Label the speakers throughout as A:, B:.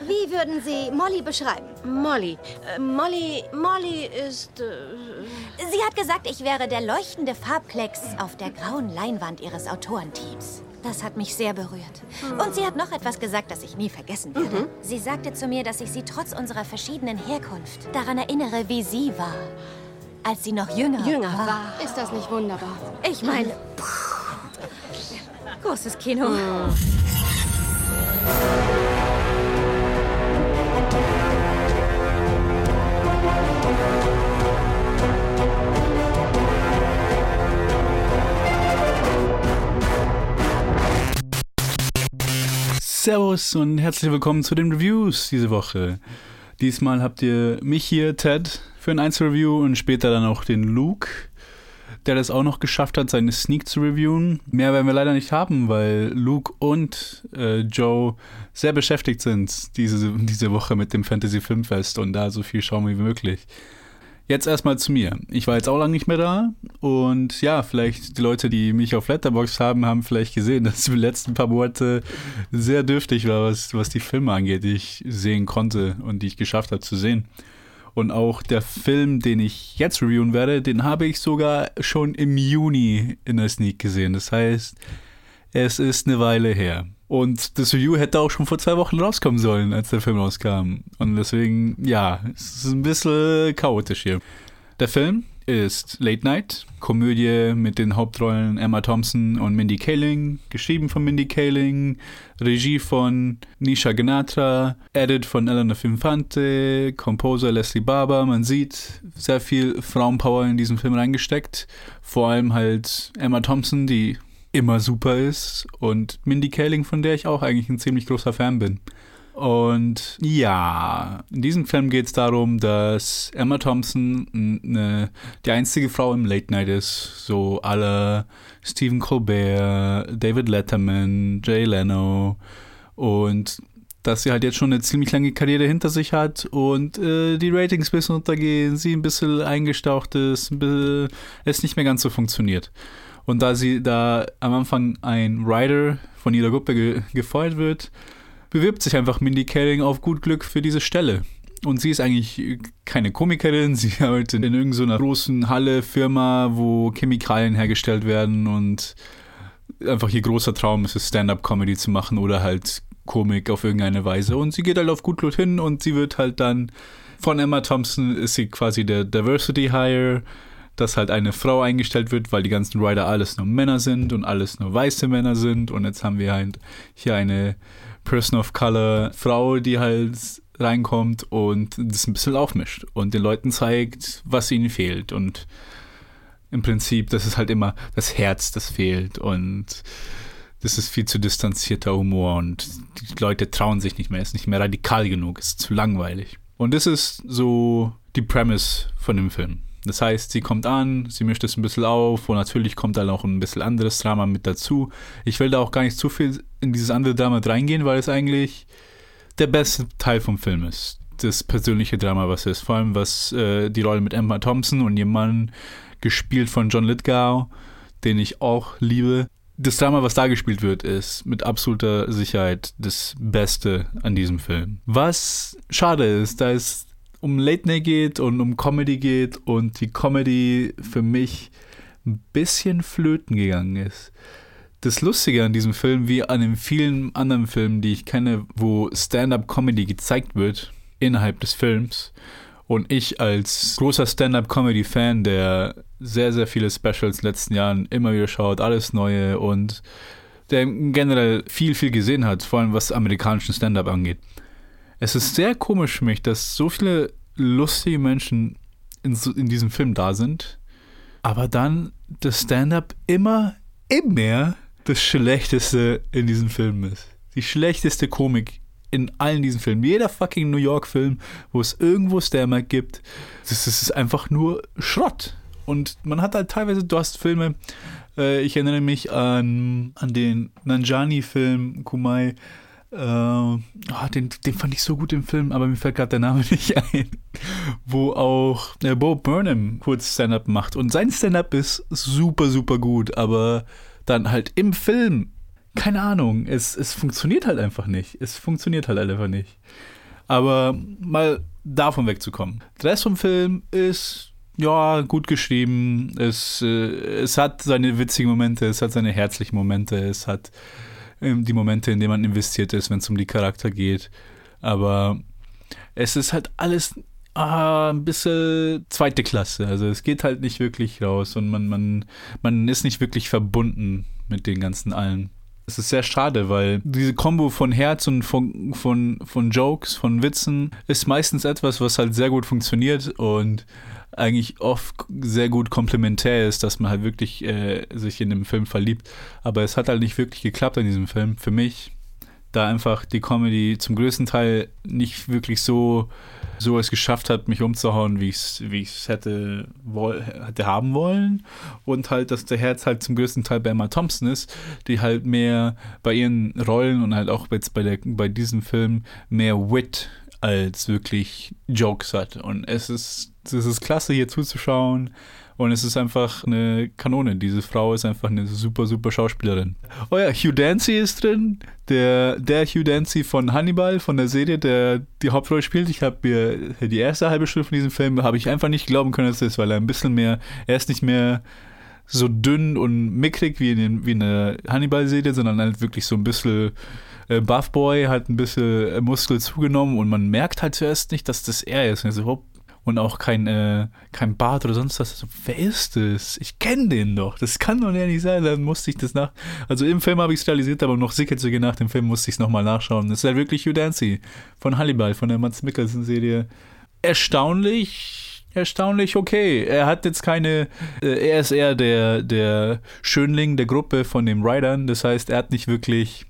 A: Wie würden Sie Molly beschreiben?
B: Molly. Äh, Molly. Molly ist. Äh,
A: Sie hat gesagt, ich wäre der leuchtende Farbklecks auf der grauen Leinwand Ihres Autorenteams. Das hat mich sehr berührt. Und sie hat noch etwas gesagt, das ich nie vergessen werde. Sie sagte zu mir, dass ich sie trotz unserer verschiedenen Herkunft daran erinnere, wie sie war, als sie noch jünger,
B: jünger
A: war.
B: war. Ist das nicht wunderbar?
A: Ich meine, großes Kino.
C: Servus und herzlich willkommen zu den Reviews diese Woche. Diesmal habt ihr mich hier, Ted, für ein Einzelreview und später dann auch den Luke, der das auch noch geschafft hat, seine Sneak zu reviewen. Mehr werden wir leider nicht haben, weil Luke und äh, Joe sehr beschäftigt sind diese, diese Woche mit dem Fantasy Filmfest und da so viel schauen wie möglich. Jetzt erstmal zu mir. Ich war jetzt auch lange nicht mehr da und ja, vielleicht die Leute, die mich auf Letterbox haben, haben vielleicht gesehen, dass die letzten paar Monate sehr dürftig war, was, was die Filme angeht, die ich sehen konnte und die ich geschafft habe zu sehen. Und auch der Film, den ich jetzt reviewen werde, den habe ich sogar schon im Juni in der Sneak gesehen. Das heißt, es ist eine Weile her. Und das Review hätte auch schon vor zwei Wochen rauskommen sollen, als der Film rauskam. Und deswegen, ja, es ist ein bisschen chaotisch hier. Der Film ist Late Night, Komödie mit den Hauptrollen Emma Thompson und Mindy Kaling, geschrieben von Mindy Kaling, Regie von Nisha Ganatra, Edit von Eleanor Finfante, Composer Leslie Barber. Man sieht sehr viel Frauenpower in diesen Film reingesteckt. Vor allem halt Emma Thompson, die immer super ist und Mindy Kaling, von der ich auch eigentlich ein ziemlich großer Fan bin. Und ja, in diesem Film geht es darum, dass Emma Thompson eine, die einzige Frau im Late Night ist, so alle Stephen Colbert, David Letterman, Jay Leno und dass sie halt jetzt schon eine ziemlich lange Karriere hinter sich hat und äh, die Ratings ein bisschen runtergehen, sie ein bisschen eingestaucht ist, es nicht mehr ganz so funktioniert. Und da sie da am Anfang ein Rider von ihrer Gruppe ge gefeuert wird, bewirbt sich einfach Mindy Kaling auf gut Glück für diese Stelle. Und sie ist eigentlich keine Komikerin, sie arbeitet in irgendeiner großen Halle, Firma, wo Chemikalien hergestellt werden und einfach ihr großer Traum ist es, Stand-up-Comedy zu machen oder halt Komik auf irgendeine Weise. Und sie geht halt auf gut Glück hin und sie wird halt dann von Emma Thompson ist sie quasi der Diversity Hire dass halt eine Frau eingestellt wird, weil die ganzen Rider alles nur Männer sind und alles nur weiße Männer sind. Und jetzt haben wir halt hier eine Person of Color Frau, die halt reinkommt und das ein bisschen aufmischt und den Leuten zeigt, was ihnen fehlt. Und im Prinzip, das ist halt immer das Herz, das fehlt und das ist viel zu distanzierter Humor und die Leute trauen sich nicht mehr, ist nicht mehr radikal genug, ist zu langweilig. Und das ist so die Premise von dem Film. Das heißt, sie kommt an, sie mischt es ein bisschen auf und natürlich kommt dann auch ein bisschen anderes Drama mit dazu. Ich will da auch gar nicht zu viel in dieses andere Drama reingehen, weil es eigentlich der beste Teil vom Film ist. Das persönliche Drama, was ist. Vor allem, was äh, die Rolle mit Emma Thompson und ihrem Mann, gespielt von John Lithgow, den ich auch liebe. Das Drama, was da gespielt wird, ist mit absoluter Sicherheit das Beste an diesem Film. Was schade ist, da ist um Late Night geht und um Comedy geht und die Comedy für mich ein bisschen flöten gegangen ist. Das Lustige an diesem Film, wie an den vielen anderen Filmen, die ich kenne, wo Stand-up-Comedy gezeigt wird innerhalb des Films, und ich als großer Stand-up-Comedy-Fan, der sehr, sehr viele Specials in den letzten Jahren immer wieder schaut, alles Neue und der generell viel, viel gesehen hat, vor allem was amerikanischen Stand-up angeht. Es ist sehr komisch für mich, dass so viele lustige Menschen in, in diesem Film da sind, aber dann das Stand-up immer, immer das Schlechteste in diesem Film ist. Die schlechteste Komik in allen diesen Filmen. Jeder fucking New York-Film, wo es irgendwo Stand-up gibt, das ist einfach nur Schrott. Und man hat halt teilweise, du hast Filme, äh, ich erinnere mich an, an den Nanjani-Film Kumai, äh, oh, den, den fand ich so gut im Film, aber mir fällt gerade der Name nicht ein. Wo auch äh, Bo Burnham kurz Stand-up macht. Und sein Stand-up ist super, super gut, aber dann halt im Film keine Ahnung, es, es funktioniert halt einfach nicht. Es funktioniert halt einfach nicht. Aber mal davon wegzukommen. Der Rest vom Film ist ja gut geschrieben. Es, äh, es hat seine witzigen Momente, es hat seine herzlichen Momente, es hat ähm, die Momente, in denen man investiert ist, wenn es um die Charakter geht. Aber es ist halt alles ah, ein bisschen zweite Klasse. Also es geht halt nicht wirklich raus und man, man, man ist nicht wirklich verbunden mit den ganzen allen. Es ist sehr schade, weil diese Kombo von Herz und von, von, von Jokes, von Witzen ist meistens etwas, was halt sehr gut funktioniert und eigentlich oft sehr gut komplementär ist, dass man halt wirklich äh, sich in dem Film verliebt. Aber es hat halt nicht wirklich geklappt in diesem Film, für mich, da einfach die Comedy zum größten Teil nicht wirklich so so es geschafft hat, mich umzuhauen, wie ich es wie hätte, hätte haben wollen. Und halt, dass der Herz halt zum größten Teil bei Emma Thompson ist, die halt mehr bei ihren Rollen und halt auch jetzt bei, der, bei diesem Film mehr Wit als wirklich Jokes hat. Und es ist, es ist klasse, hier zuzuschauen. Und es ist einfach eine Kanone. Diese Frau ist einfach eine super, super Schauspielerin. Oh ja, Hugh Dancy ist drin. Der, der Hugh Dancy von Hannibal, von der Serie, der die Hauptrolle spielt. Ich habe mir die erste halbe Stunde von diesem Film, habe ich einfach nicht glauben können, dass das ist, weil er ein bisschen mehr, er ist nicht mehr so dünn und mickrig wie in, den, wie in der Hannibal-Serie, sondern halt wirklich so ein bisschen äh, Buffboy, hat ein bisschen äh, Muskel zugenommen und man merkt halt zuerst nicht, dass das er ist. Und so, hopp, und auch kein, äh, kein Bart oder sonst was. So, wer ist das? Ich kenne den doch. Das kann doch ja nicht sein. Dann musste ich das nach. Also im Film habe ich es realisiert, aber noch sicher zu gehen nach dem Film musste ich es nochmal nachschauen. Das ist halt wirklich Hugh Dancy von Hannibal, von der Mats Mikkelsen-Serie. Erstaunlich erstaunlich okay. Er hat jetzt keine, äh, er ist eher der, der Schönling der Gruppe von den Riders. Das heißt, er hat nicht wirklich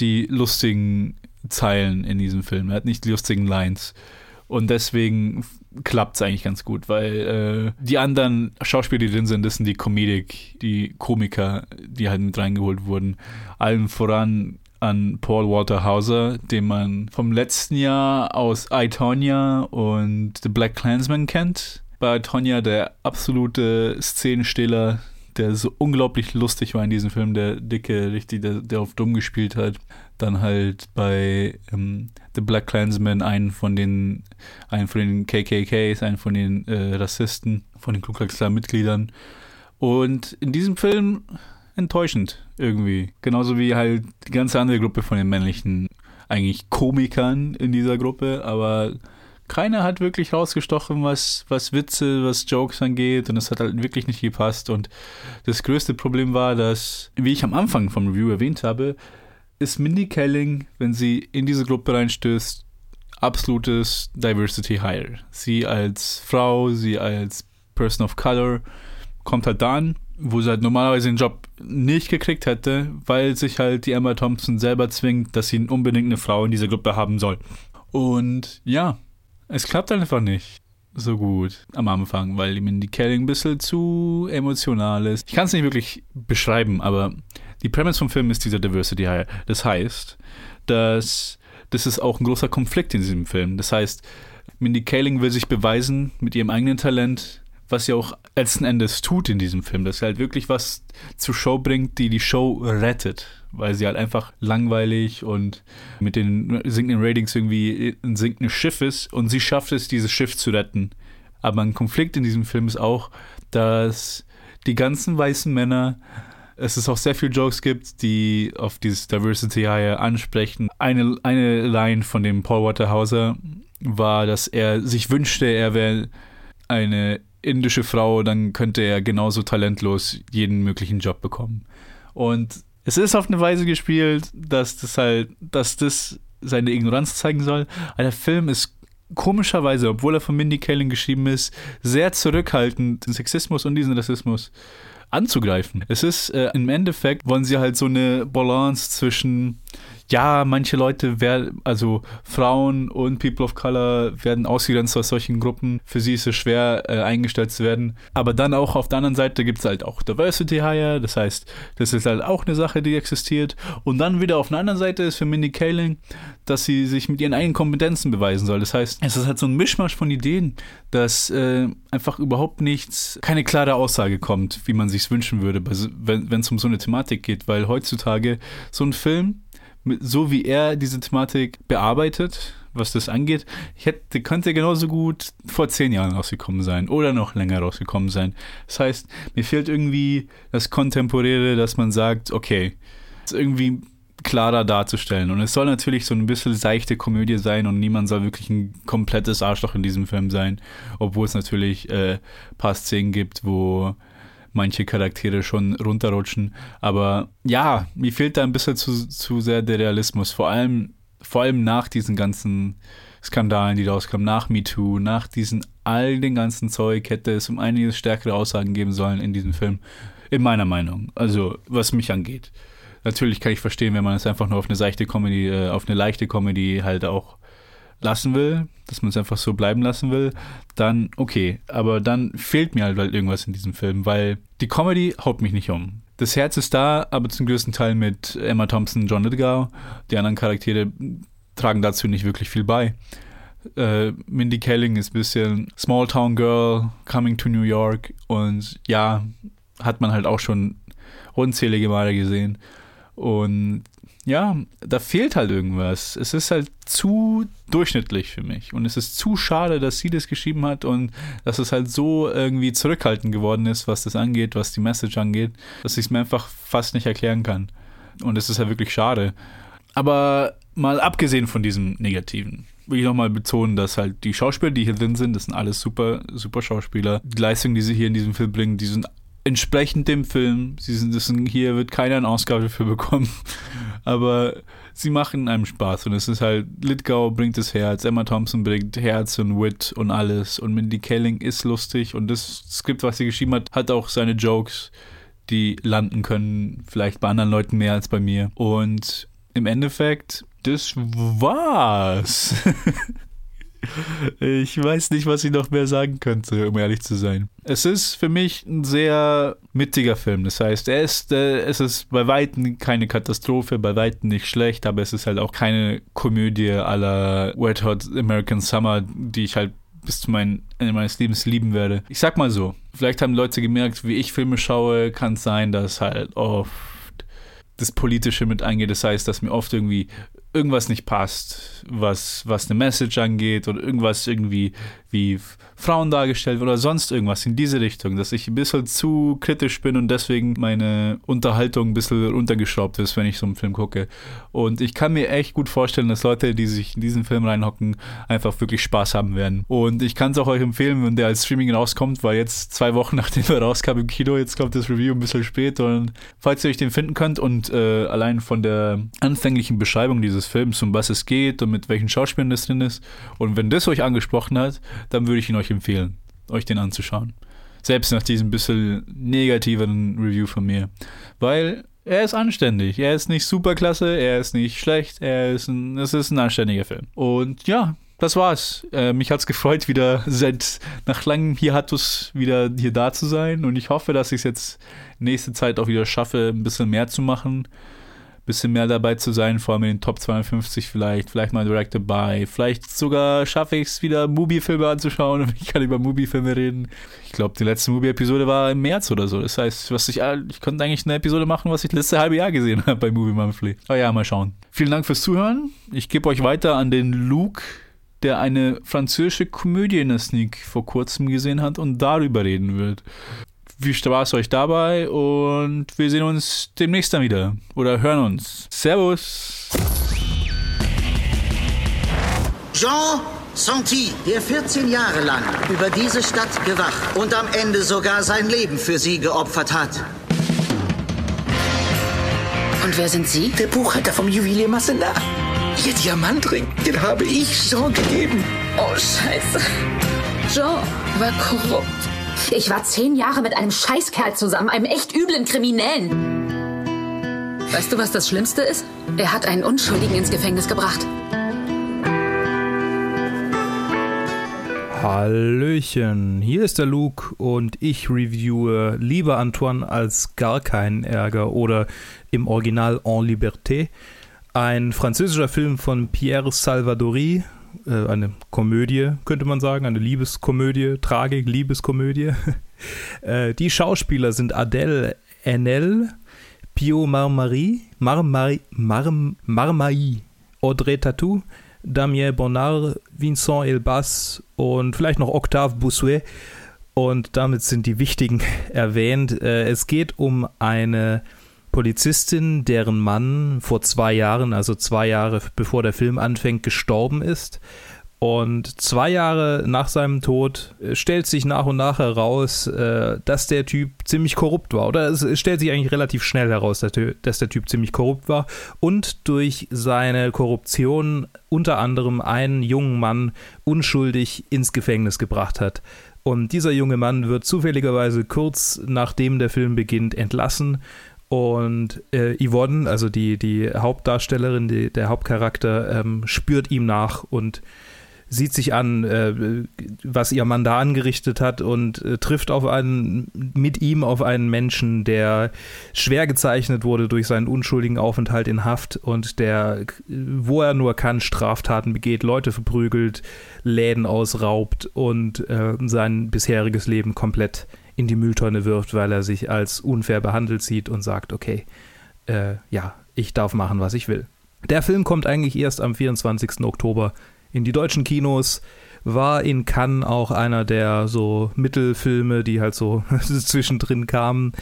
C: die lustigen Zeilen in diesem Film. Er hat nicht die lustigen Lines. Und deswegen klappt es eigentlich ganz gut, weil äh, die anderen Schauspieler, die drin sind, das sind die Comedic, die Komiker, die halt mit reingeholt wurden. Allen voran an Paul Walter Hauser, den man vom letzten Jahr aus I, Tonya und The Black Clansman kennt. Bei Tonya der absolute Szenenstiller, der so unglaublich lustig war in diesem Film, der Dicke, richtig, der, der auf dumm gespielt hat dann halt bei ähm, The Black Clansman einen von den, einen von den KKKs, einen von den äh, Rassisten, von den Ku Klux Klan Mitgliedern. Und in diesem Film enttäuschend irgendwie. Genauso wie halt die ganze andere Gruppe von den männlichen, eigentlich Komikern in dieser Gruppe, aber keiner hat wirklich rausgestochen, was, was Witze, was Jokes angeht und es hat halt wirklich nicht gepasst und das größte Problem war, dass, wie ich am Anfang vom Review erwähnt habe, ist Mindy Kelling, wenn sie in diese Gruppe reinstößt, absolutes Diversity Hire. Sie als Frau, sie als Person of Color kommt halt da an, wo sie halt normalerweise den Job nicht gekriegt hätte, weil sich halt die Emma Thompson selber zwingt, dass sie unbedingt eine Frau in dieser Gruppe haben soll. Und ja, es klappt einfach nicht so gut am Anfang, weil die Mindy Kelling ein bisschen zu emotional ist. Ich kann es nicht wirklich beschreiben, aber die Premise vom Film ist dieser Diversity Hire. Das heißt, dass das ist auch ein großer Konflikt in diesem Film. Das heißt, Mindy Kaling will sich beweisen mit ihrem eigenen Talent, was sie auch letzten Endes tut in diesem Film, dass sie halt wirklich was zur Show bringt, die die Show rettet, weil sie halt einfach langweilig und mit den sinkenden Ratings irgendwie ein sinkendes Schiff ist und sie schafft es, dieses Schiff zu retten. Aber ein Konflikt in diesem Film ist auch, dass die ganzen weißen Männer es ist auch sehr viele Jokes gibt, die auf dieses Diversity Hire ansprechen. Eine, eine Line von dem Paul Waterhauser war, dass er sich wünschte, er wäre eine indische Frau, dann könnte er genauso talentlos jeden möglichen Job bekommen. Und es ist auf eine Weise gespielt, dass das halt, dass das seine Ignoranz zeigen soll. Aber der Film ist komischerweise, obwohl er von Mindy Kaling geschrieben ist, sehr zurückhaltend, den Sexismus und diesen Rassismus anzugreifen. Es ist äh, im Endeffekt wollen sie halt so eine Balance zwischen ja, manche Leute werden, also Frauen und People of Color werden ausgegrenzt aus solchen Gruppen. Für sie ist es schwer, äh, eingestellt zu werden. Aber dann auch auf der anderen Seite gibt es halt auch Diversity Hire. Das heißt, das ist halt auch eine Sache, die existiert. Und dann wieder auf der anderen Seite ist für Mindy Kaling, dass sie sich mit ihren eigenen Kompetenzen beweisen soll. Das heißt, es ist halt so ein Mischmasch von Ideen, dass äh, einfach überhaupt nichts, keine klare Aussage kommt, wie man sich wünschen würde, wenn es um so eine Thematik geht. Weil heutzutage so ein Film, so wie er diese Thematik bearbeitet, was das angeht, ich hätte, könnte genauso gut vor zehn Jahren rausgekommen sein oder noch länger rausgekommen sein. Das heißt, mir fehlt irgendwie das Kontemporäre, dass man sagt, okay, ist irgendwie klarer darzustellen. Und es soll natürlich so ein bisschen seichte Komödie sein und niemand soll wirklich ein komplettes Arschloch in diesem Film sein, obwohl es natürlich äh, paar Szenen gibt, wo manche Charaktere schon runterrutschen. Aber ja, mir fehlt da ein bisschen zu, zu sehr der Realismus. Vor allem, vor allem nach diesen ganzen Skandalen, die rauskamen, nach MeToo, nach diesen all den ganzen Zeug hätte es um einiges stärkere Aussagen geben sollen in diesem Film. In meiner Meinung. Also, was mich angeht. Natürlich kann ich verstehen, wenn man es einfach nur auf eine seichte Comedy, äh, auf eine leichte Comedy halt auch lassen will, dass man es einfach so bleiben lassen will, dann okay. Aber dann fehlt mir halt, irgendwas in diesem Film, weil die Comedy haut mich nicht um. Das Herz ist da, aber zum größten Teil mit Emma Thompson, John Lithgow. Die anderen Charaktere tragen dazu nicht wirklich viel bei. Äh, Mindy Kaling ist ein bisschen Small Town Girl, Coming to New York und ja, hat man halt auch schon unzählige Male gesehen. Und ja, da fehlt halt irgendwas. Es ist halt zu durchschnittlich für mich. Und es ist zu schade, dass sie das geschrieben hat und dass es halt so irgendwie zurückhaltend geworden ist, was das angeht, was die Message angeht, dass ich es mir einfach fast nicht erklären kann. Und es ist ja wirklich schade. Aber mal abgesehen von diesem Negativen, will ich nochmal betonen, dass halt die Schauspieler, die hier drin sind, das sind alles super, super Schauspieler. Die Leistungen, die sie hier in diesem Film bringen, die sind entsprechend dem Film. Sie sind, das sind, hier wird keiner eine Ausgabe dafür bekommen. Aber sie machen einem Spaß und es ist halt, Litgau bringt das Herz, Emma Thompson bringt Herz und Wit und alles und Mindy Kaling ist lustig und das Skript, was sie geschrieben hat, hat auch seine Jokes, die landen können, vielleicht bei anderen Leuten mehr als bei mir. Und im Endeffekt, das war's. Ich weiß nicht, was ich noch mehr sagen könnte, um ehrlich zu sein. Es ist für mich ein sehr mittiger Film. Das heißt, er ist, äh, es ist bei Weitem keine Katastrophe, bei Weitem nicht schlecht, aber es ist halt auch keine Komödie aller Wet Hot American Summer, die ich halt bis zu meinem Ende meines Lebens lieben werde. Ich sag mal so, vielleicht haben Leute gemerkt, wie ich Filme schaue, kann es sein, dass halt oft das Politische mit eingeht. Das heißt, dass mir oft irgendwie irgendwas nicht passt, was, was eine Message angeht oder irgendwas irgendwie wie Frauen dargestellt oder sonst irgendwas in diese Richtung, dass ich ein bisschen zu kritisch bin und deswegen meine Unterhaltung ein bisschen runtergeschraubt ist, wenn ich so einen Film gucke. Und ich kann mir echt gut vorstellen, dass Leute, die sich in diesen Film reinhocken, einfach wirklich Spaß haben werden. Und ich kann es auch euch empfehlen, wenn der als Streaming rauskommt, weil jetzt zwei Wochen nachdem er rauskam im Kino, jetzt kommt das Review ein bisschen spät und falls ihr euch den finden könnt und äh, allein von der anfänglichen Beschreibung dieses Films, um was es geht und mit welchen Schauspielern das drin ist und wenn das euch angesprochen hat, dann würde ich ihn euch empfehlen, euch den anzuschauen. Selbst nach diesem bisschen negativeren Review von mir. Weil er ist anständig. Er ist nicht super klasse, er ist nicht schlecht, er ist ein, es ist ein anständiger Film. Und ja, das war's. Äh, mich hat's gefreut, wieder seit nach langem Hiatus wieder hier da zu sein. Und ich hoffe, dass ich es jetzt nächste Zeit auch wieder schaffe, ein bisschen mehr zu machen bisschen mehr dabei zu sein, vor allem in den Top 250 vielleicht, vielleicht mal Directed by, vielleicht sogar schaffe ich es wieder, Mubi-Filme anzuschauen und ich kann über Mubi-Filme reden. Ich glaube, die letzte Mubi-Episode war im März oder so. Das heißt, was ich, ich konnte eigentlich eine Episode machen, was ich das letzte halbe Jahr gesehen habe bei Movie Monthly. Aber ja, mal schauen. Vielen Dank fürs Zuhören. Ich gebe euch weiter an den Luke, der eine französische Komödie in der Sneak vor kurzem gesehen hat und darüber reden wird. Viel Spaß euch dabei und wir sehen uns demnächst dann wieder oder hören uns. Servus.
D: Jean Santi, der 14 Jahre lang über diese Stadt gewacht und am Ende sogar sein Leben für sie geopfert hat.
E: Und wer sind Sie?
F: Der Buchhalter vom Juwelier Massenat. Ihr Diamantring, den habe ich Jean gegeben.
E: Oh, Scheiße. Jean war korrupt.
G: Ich war zehn Jahre mit einem Scheißkerl zusammen, einem echt üblen Kriminellen.
E: Weißt du, was das Schlimmste ist? Er hat einen Unschuldigen ins Gefängnis gebracht.
G: Hallöchen, hier ist der Luke und ich reviewe Lieber Antoine als gar keinen Ärger oder im Original En Liberté, ein französischer Film von Pierre Salvadori, äh, eine Komödie, könnte man sagen, eine Liebeskomödie, Tragik, Liebeskomödie. äh, die Schauspieler sind Adèle Haenel, Pio Marmari, Marmari, Marm, Audrey Tatou, Damien Bonnard, Vincent Elbas und vielleicht noch Octave Bossuet. Und damit sind die wichtigen erwähnt. Äh, es geht um eine Polizistin, deren Mann vor zwei Jahren, also zwei Jahre bevor der Film anfängt, gestorben ist. Und zwei Jahre nach seinem Tod äh, stellt sich nach und nach heraus, äh, dass der Typ ziemlich korrupt war. Oder es stellt sich eigentlich relativ schnell heraus, dass der Typ ziemlich korrupt war und durch seine Korruption unter anderem einen jungen Mann unschuldig ins Gefängnis gebracht hat. Und dieser junge Mann wird zufälligerweise kurz nachdem der Film beginnt entlassen und äh, Yvonne, also die, die Hauptdarstellerin, die, der Hauptcharakter, ähm, spürt ihm nach und sieht sich an, äh, was ihr Mann da angerichtet hat und äh, trifft auf einen, mit ihm auf einen Menschen, der schwer gezeichnet wurde durch seinen unschuldigen Aufenthalt in Haft und der, wo er nur kann, Straftaten begeht, Leute verprügelt, Läden ausraubt und äh, sein bisheriges Leben komplett in die Mülltonne wirft, weil er sich als unfair behandelt sieht und sagt, okay, äh, ja, ich darf machen, was ich will. Der Film kommt eigentlich erst am 24. Oktober in die deutschen Kinos. War in Cannes auch einer der so Mittelfilme, die halt so zwischendrin kamen.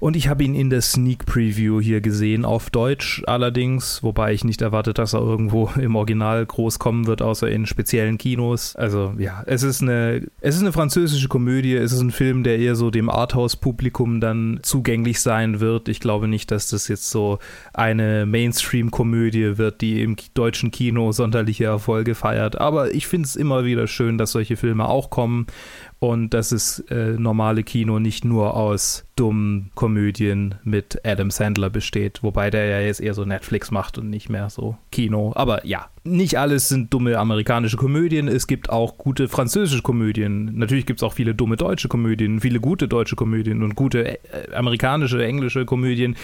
G: Und ich habe ihn in der Sneak Preview hier gesehen, auf Deutsch allerdings, wobei ich nicht erwartet, dass er irgendwo im Original groß kommen wird, außer in speziellen Kinos. Also ja, es ist eine, es ist eine französische Komödie, es ist ein Film, der eher so dem Arthouse-Publikum dann zugänglich sein wird. Ich glaube nicht, dass das jetzt so eine Mainstream-Komödie wird, die im deutschen Kino sonderliche Erfolge feiert. Aber ich finde es immer wieder schön, dass solche Filme auch kommen und dass es äh, normale Kino nicht nur aus dummen Komödien mit Adam Sandler besteht, wobei der ja jetzt eher so Netflix macht und nicht mehr so Kino. Aber ja, nicht alles sind dumme amerikanische Komödien, es gibt auch gute französische Komödien. Natürlich gibt es auch viele dumme deutsche Komödien, viele gute deutsche Komödien und gute äh, amerikanische, englische Komödien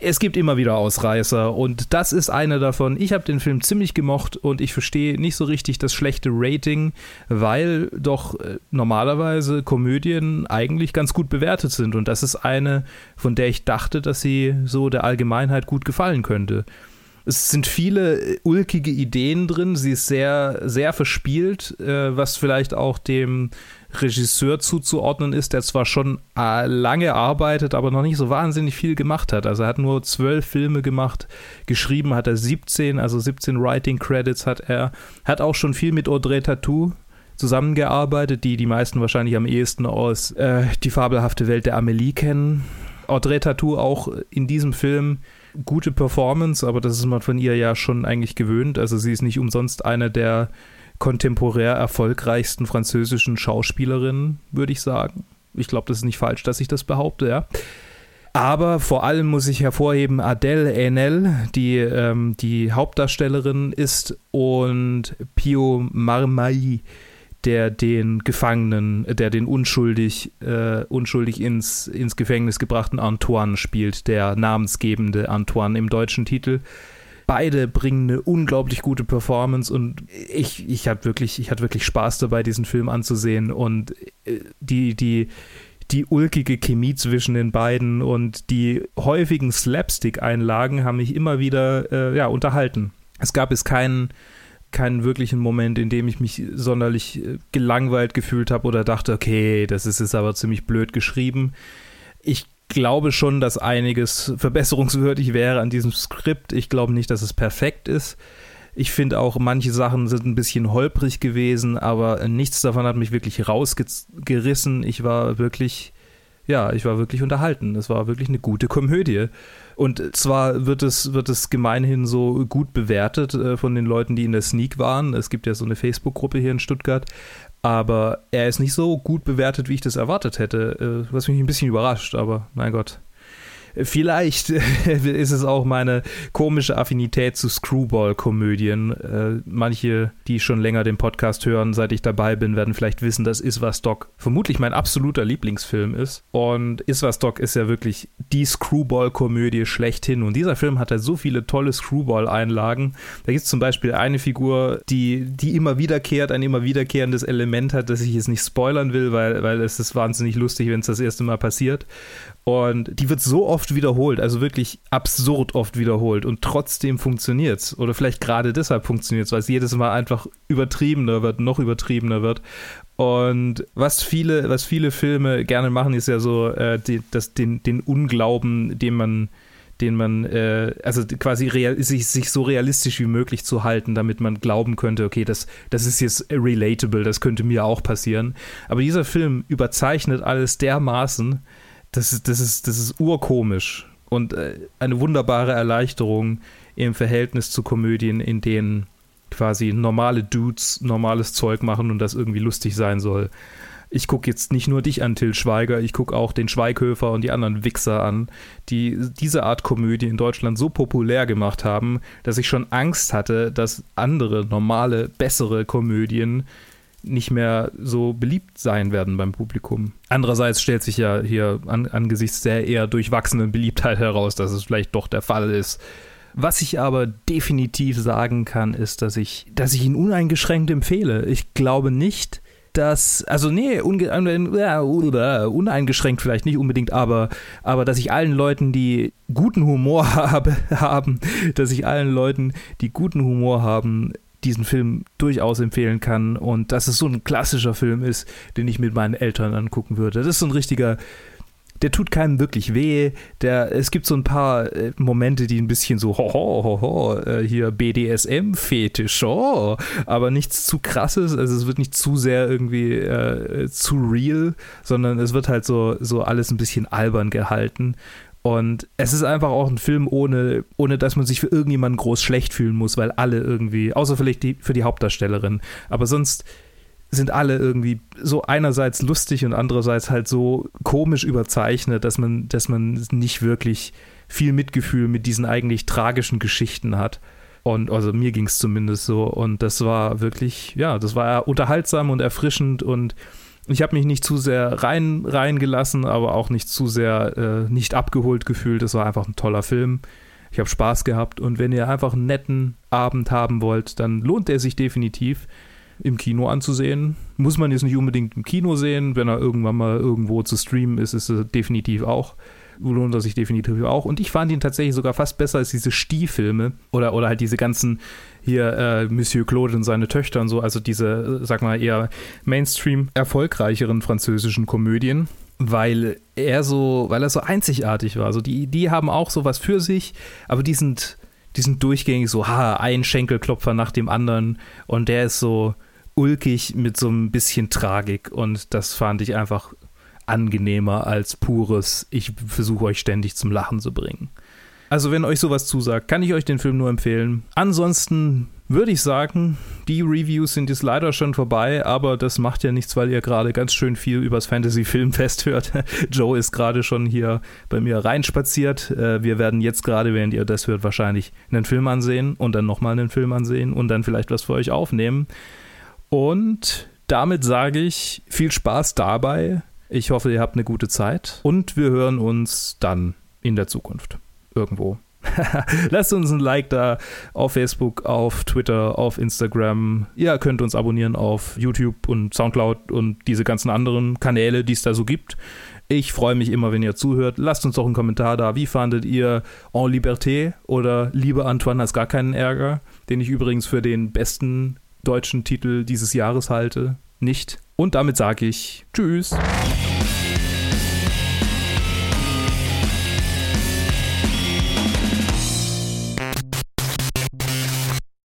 G: es gibt immer wieder Ausreißer und das ist eine davon. Ich habe den Film ziemlich gemocht und ich verstehe nicht so richtig das schlechte Rating, weil doch äh, normalerweise Komödien eigentlich ganz gut bewertet sind und das ist eine, von der ich dachte, dass sie so der Allgemeinheit gut gefallen könnte. Es sind viele äh, ulkige Ideen drin, sie ist sehr, sehr verspielt, äh, was vielleicht auch dem Regisseur zuzuordnen ist, der zwar schon äh, lange arbeitet, aber noch nicht so wahnsinnig viel gemacht hat. Also er hat nur zwölf Filme gemacht, geschrieben hat er 17, also 17 Writing Credits hat er, hat auch schon viel mit Audrey Tattoo zusammengearbeitet, die die meisten wahrscheinlich am ehesten aus äh, Die fabelhafte Welt der Amelie kennen. Audrey Tattoo auch in diesem Film gute Performance, aber das ist man von ihr ja schon eigentlich gewöhnt. Also sie ist nicht umsonst eine der kontemporär erfolgreichsten französischen Schauspielerinnen, würde ich sagen. Ich glaube, das ist nicht falsch, dass ich das behaupte, ja. Aber vor allem muss ich hervorheben, Adèle Haenel, die ähm, die Hauptdarstellerin ist, und Pio Marmaille, der den Gefangenen, der den unschuldig, äh, unschuldig ins, ins Gefängnis gebrachten Antoine spielt, der namensgebende Antoine im deutschen Titel beide bringen eine unglaublich gute Performance und ich, ich hatte wirklich, ich hatte wirklich Spaß dabei, diesen Film anzusehen und äh, die, die, die ulkige Chemie zwischen den beiden und die häufigen Slapstick-Einlagen haben mich immer wieder äh, ja, unterhalten. Es gab es keinen keinen wirklichen Moment, in dem ich mich sonderlich äh, gelangweilt gefühlt habe oder dachte, okay, das ist jetzt aber ziemlich blöd geschrieben. Ich glaube schon, dass einiges verbesserungswürdig wäre an diesem Skript. Ich glaube nicht, dass es perfekt ist. Ich finde auch, manche Sachen sind ein bisschen holprig gewesen, aber nichts davon hat mich wirklich rausgerissen. Ich war wirklich, ja, ich war wirklich unterhalten. Es war wirklich eine gute Komödie. Und zwar wird es, wird es gemeinhin so gut bewertet äh, von den Leuten, die in der Sneak waren. Es gibt ja so eine Facebook-Gruppe hier in Stuttgart aber er ist nicht so gut bewertet, wie ich das erwartet hätte, äh, was mich ein bisschen überrascht, aber mein Gott. Vielleicht ist es auch meine komische Affinität zu Screwball-Komödien. Äh, manche, die schon länger den Podcast hören, seit ich dabei bin, werden vielleicht wissen, dass Iswas Dog vermutlich mein absoluter Lieblingsfilm ist. Und Iswas Dog ist ja wirklich die Screwball-Komödie schlechthin. Und dieser Film hat ja so viele tolle Screwball-Einlagen. Da gibt es zum Beispiel eine Figur, die, die immer wiederkehrt, ein immer wiederkehrendes Element hat, das ich jetzt nicht spoilern will, weil, weil es ist wahnsinnig lustig, wenn es das erste Mal passiert. Und die wird so oft wiederholt, also wirklich absurd oft wiederholt und trotzdem funktioniert es. Oder vielleicht gerade deshalb funktioniert es, weil es jedes Mal einfach übertriebener wird, noch übertriebener wird. Und was viele, was viele Filme gerne machen, ist ja so äh, die, das, den, den Unglauben, den man, den man, äh, also quasi real, sich, sich so realistisch wie möglich zu halten, damit man glauben könnte, okay, das, das ist jetzt relatable, das könnte mir auch passieren. Aber dieser Film überzeichnet alles dermaßen, das ist, das ist, das ist urkomisch und äh, eine wunderbare Erleichterung im Verhältnis zu Komödien, in denen quasi normale Dudes normales Zeug machen und das irgendwie lustig sein soll. Ich gucke jetzt nicht nur dich an, Till Schweiger, ich gucke auch den Schweighöfer und die anderen Wichser an, die diese Art Komödie in Deutschland so populär gemacht haben, dass ich schon Angst hatte, dass andere, normale, bessere Komödien nicht mehr so beliebt sein werden beim Publikum. Andererseits stellt sich ja hier an, angesichts der eher durchwachsenen Beliebtheit heraus, dass es vielleicht doch der Fall ist. Was ich aber definitiv sagen kann, ist, dass ich, dass ich ihn uneingeschränkt empfehle. Ich glaube nicht, dass, also nee, unge, äh, uneingeschränkt vielleicht nicht unbedingt, aber, aber dass ich allen Leuten, die guten Humor habe, haben, dass ich allen Leuten, die guten Humor haben, diesen Film durchaus empfehlen kann und dass es so ein klassischer Film ist, den ich mit meinen Eltern angucken würde. Das ist so ein richtiger, der tut keinem wirklich weh. Der, es gibt so ein paar äh, Momente, die ein bisschen so ho, ho, ho, ho äh, hier BDSM-Fetisch, oh, aber nichts zu krasses. Also es wird nicht zu sehr irgendwie äh, zu real, sondern es wird halt so, so alles ein bisschen albern gehalten. Und es ist einfach auch ein Film, ohne, ohne dass man sich für irgendjemanden groß schlecht fühlen muss, weil alle irgendwie, außer vielleicht die, für die Hauptdarstellerin, aber sonst sind alle irgendwie so einerseits lustig und andererseits halt so komisch überzeichnet, dass man, dass man nicht wirklich viel Mitgefühl mit diesen eigentlich tragischen Geschichten hat. Und also mir ging es zumindest so. Und das war wirklich, ja, das war unterhaltsam und erfrischend und ich habe mich nicht zu sehr rein reingelassen, aber auch nicht zu sehr äh, nicht abgeholt gefühlt. Es war einfach ein toller Film. Ich habe Spaß gehabt und wenn ihr einfach einen netten Abend haben wollt, dann lohnt er sich definitiv im Kino anzusehen. Muss man jetzt nicht unbedingt im Kino sehen, wenn er irgendwann mal irgendwo zu streamen ist, ist er definitiv auch lohnt er sich definitiv auch. Und ich fand ihn tatsächlich sogar fast besser als diese Stiefilme oder, oder halt diese ganzen hier äh, Monsieur Claude und seine Töchter und so, also diese, sag mal, eher Mainstream erfolgreicheren französischen Komödien weil er so, weil er so einzigartig war. Also die, die haben auch sowas für sich, aber die sind, die sind durchgängig so, ha, ein Schenkelklopfer nach dem anderen und der ist so ulkig mit so ein bisschen Tragik und das fand ich einfach angenehmer als pures, ich versuche euch ständig zum Lachen zu bringen. Also wenn euch sowas zusagt, kann ich euch den Film nur empfehlen. Ansonsten würde ich sagen, die Reviews sind jetzt leider schon vorbei, aber das macht ja nichts, weil ihr gerade ganz schön viel übers Fantasy Filmfest hört. Joe ist gerade schon hier bei mir reinspaziert. Äh, wir werden jetzt gerade, während ihr das hört, wahrscheinlich einen Film ansehen und dann nochmal einen Film ansehen und dann vielleicht was für euch aufnehmen. Und damit sage ich viel Spaß dabei. Ich hoffe, ihr habt eine gute Zeit und wir hören uns dann in der Zukunft irgendwo. Lasst uns ein Like da auf Facebook, auf Twitter, auf Instagram. Ihr könnt uns abonnieren auf YouTube und Soundcloud und diese ganzen anderen Kanäle, die es da so gibt. Ich freue mich immer, wenn ihr zuhört. Lasst uns doch einen Kommentar da. Wie fandet ihr En Liberté oder Liebe Antoine hast gar keinen Ärger, den ich übrigens für den besten deutschen Titel dieses Jahres halte? Nicht. Und damit sage ich Tschüss.